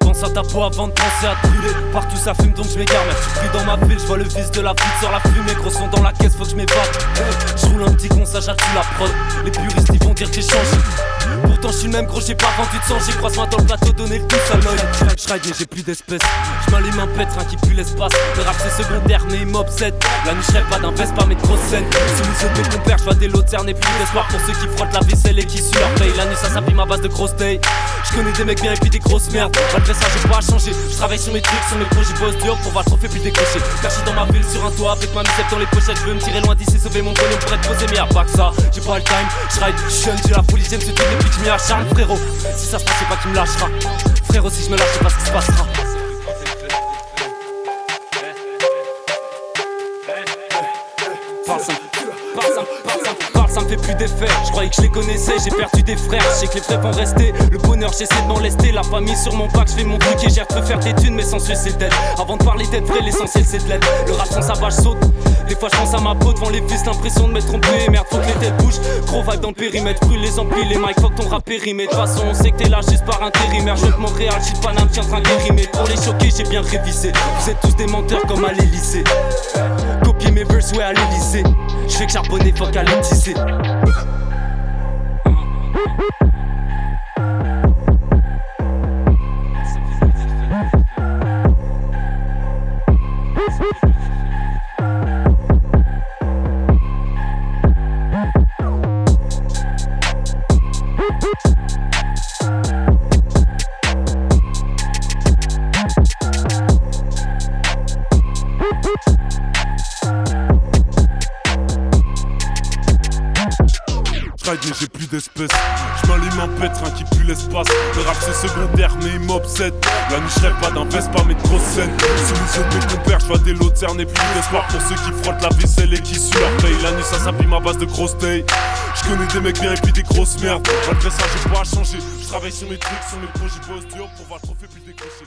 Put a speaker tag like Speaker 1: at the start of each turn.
Speaker 1: pense à ta peau avant de penser à te. Partout ça fume donc je m'égare. Tu pris dans ma ville, je vois le vice de la vie sur la fumée. Gros son dans la caisse, faut que je m'évade. Je roule un petit con, ça la prod. Les puristes ils vont dire que j'ai changé. Pourtant je suis le même gros, j'ai pas vendu de sang. J'ai croisé dans le plateau, donné le pouce à l'œil. Je mais j'ai plus d'espèces. Je m'allume un pétrin qui pue l'espace. Le rap c'est secondaire, mais il m'obsède. La nuit je pas d'un pas mes grosses scènes. Si vous êtes mes compères, je vois des lots et plus d'espoir pour ceux qui frottent la vaisselle et qui suent leur paye. La nuit ça s'appuie ma base de grosses day. Je connais des mecs bien et puis des grosses merdes. Malgré ça, j'ai pas à changer. Je travaille sur mes trucs, sur mes projets, boss dur pour voir le trophée puis décrocher. Caché dans ma ville sur un toit avec ma musette dans les pochettes. Je veux me tirer loin d'ici, sauver mon pognon pour être posé. Mais y'a pas que ça, j'ai pas le time. Je ride, jeune, j'ai la folie, j'aime ce truc depuis que acharne, frérot. Si ça se passe, c'est pas qui me lâchera. Frérot, si je me lâche, c'est pas ce qui se passera. Ça me fait plus d'effet. Je croyais que je les connaissais, j'ai perdu des frères. Je sais que les frères vont rester. Le bonheur, j'essaie de m'en lester. La famille sur mon bac, je fais mon truc et j'ai de faire des thunes, mais sans c'est dead. Avant de parler d'être vrai, l'essentiel c'est de l'aide. Le rap sans sa saute. Des fois je pense à ma peau devant les fils, l'impression de m'être trompé. Merde, faut que les têtes bougent. Gros vibe dans le périmètre, brûle les amplis, les mics, fuck ton rap périmètre. De toute façon, on sait que t'es là juste par intérimaire. Je Montréal, j'suis pas n'importe en train de Pour les choquer, j'ai bien révisé. Vous êtes tous des menteurs comme à l'Elysée. Mes verses, ouais, à l'Elysée. Je fais charbonner, fuck à tisser.
Speaker 2: j'ai plus d'espèces. Je m'allume un pétrin qui pue l'espace. Le rap c'est secondaire, mais il m'obsède. La nuit, je pas d'un pas mes grosses scènes. Si vous êtes mes compères, je vois des lots de et plus d'espoir pour ceux qui frottent la vaisselle et qui suent. La nuit, ça s'appuie ma base de grosses tailles. Je connais des mecs bien et puis des grosses merdes. Malgré ça, j'ai pas à changer. Je travaille sur mes trucs, sur mes projets, boss dur pour voir le trophée puis décrocher.